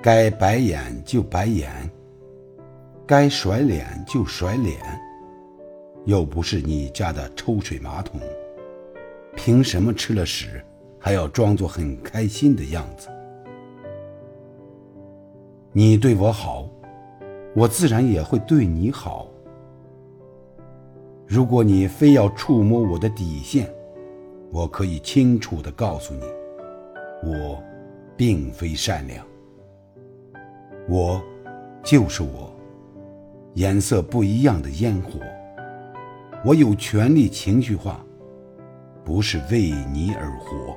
该白眼就白眼，该甩脸就甩脸，又不是你家的抽水马桶，凭什么吃了屎还要装作很开心的样子？你对我好，我自然也会对你好。如果你非要触摸我的底线，我可以清楚地告诉你，我并非善良。我就是我，颜色不一样的烟火。我有权利情绪化，不是为你而活。